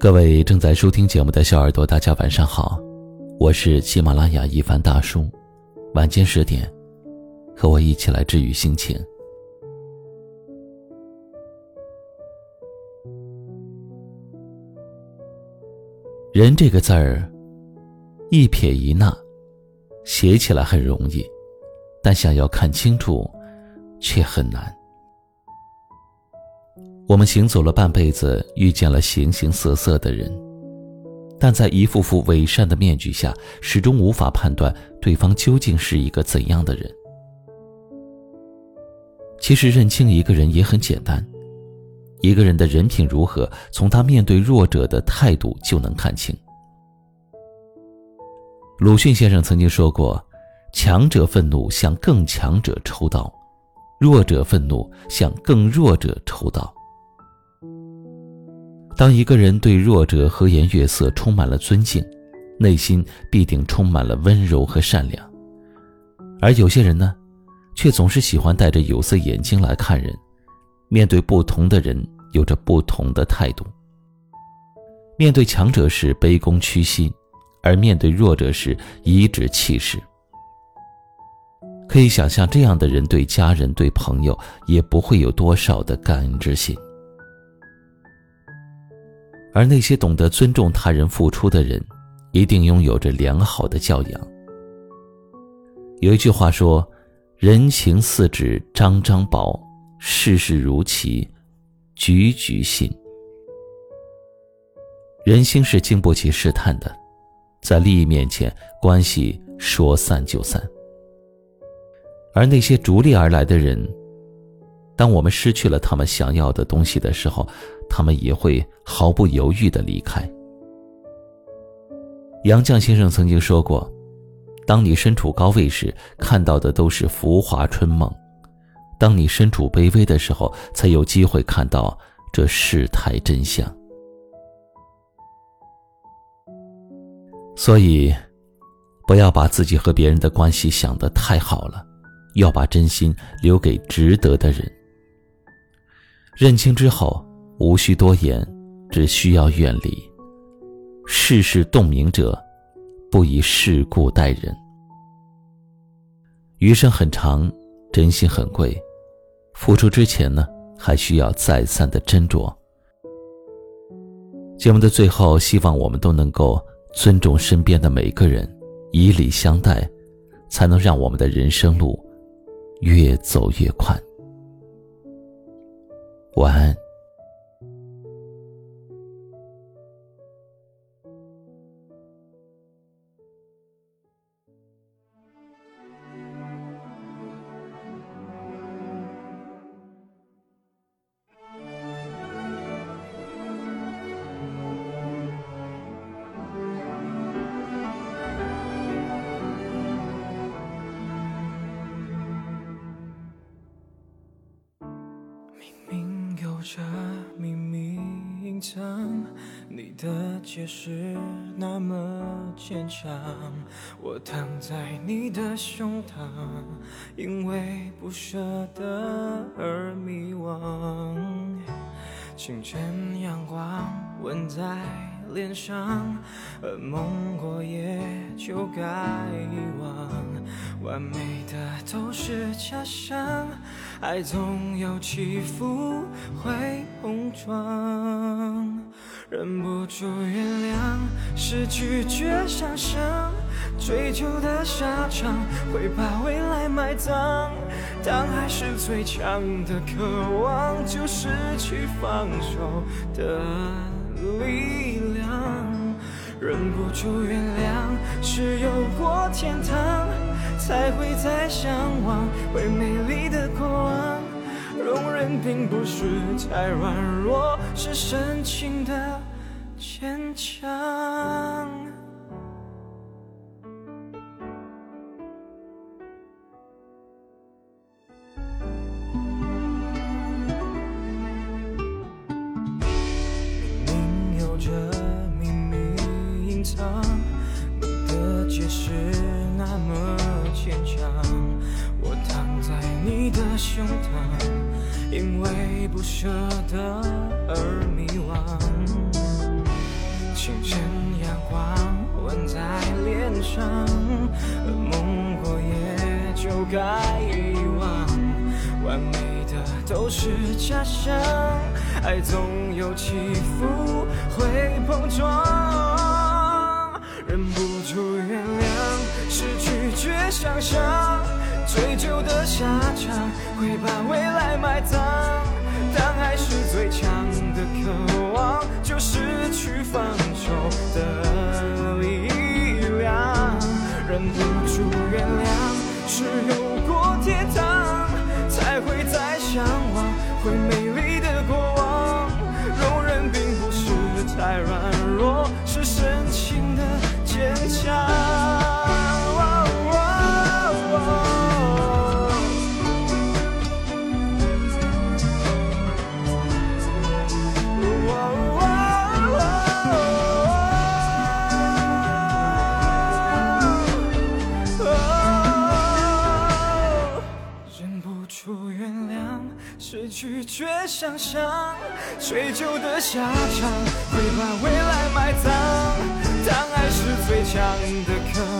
各位正在收听节目的小耳朵，大家晚上好，我是喜马拉雅一凡大叔。晚间十点，和我一起来治愈心情。人这个字儿，一撇一捺，写起来很容易，但想要看清楚，却很难。我们行走了半辈子，遇见了形形色色的人，但在一副副伪善的面具下，始终无法判断对方究竟是一个怎样的人。其实认清一个人也很简单，一个人的人品如何，从他面对弱者的态度就能看清。鲁迅先生曾经说过：“强者愤怒向更强者抽刀，弱者愤怒向更弱者抽刀。”当一个人对弱者和颜悦色，充满了尊敬，内心必定充满了温柔和善良。而有些人呢，却总是喜欢戴着有色眼镜来看人，面对不同的人有着不同的态度。面对强者时卑躬屈膝，而面对弱者时颐指气使。可以想象，这样的人对家人、对朋友也不会有多少的感恩之心。而那些懂得尊重他人付出的人，一定拥有着良好的教养。有一句话说：“人情似纸张张薄，世事如棋局局新。”人心是经不起试探的，在利益面前，关系说散就散。而那些逐利而来的人，当我们失去了他们想要的东西的时候，他们也会毫不犹豫的离开。杨绛先生曾经说过：“当你身处高位时，看到的都是浮华春梦；当你身处卑微的时候，才有机会看到这世态真相。”所以，不要把自己和别人的关系想得太好了，要把真心留给值得的人。认清之后。无需多言，只需要远离。世事洞明者，不以世故待人。余生很长，真心很贵，付出之前呢，还需要再三的斟酌。节目的最后，希望我们都能够尊重身边的每个人，以礼相待，才能让我们的人生路越走越宽。晚安。这秘密隐藏，你的解释那么坚强。我躺在你的胸膛，因为不舍得而迷惘。清晨阳光吻在脸上，噩梦过夜就该遗忘。完美的都是假象。爱总有起伏，会碰撞，忍不住原谅，是拒绝想象，追求的下场会把未来埋葬。当爱是最强的渴望，就失去放手的力量。忍不住原谅，是有过天堂。才会再向往会美丽的过人，并不是太软弱，是深情的坚强。明明有着秘密隐藏，你的解释那么。坚强，我躺在你的胸膛，因为不舍得而迷惘。清晨阳光吻在脸上，梦过也就该遗忘。完美的都是假象，爱总有起伏，会碰撞。忍不住原谅，是拒绝想象，追究的下场会把未来埋葬。当爱是最强的渴望，就失去放手的力量。忍不住原谅，只有拒绝想象，追究的下场会把未来埋葬。当爱是最强的渴望，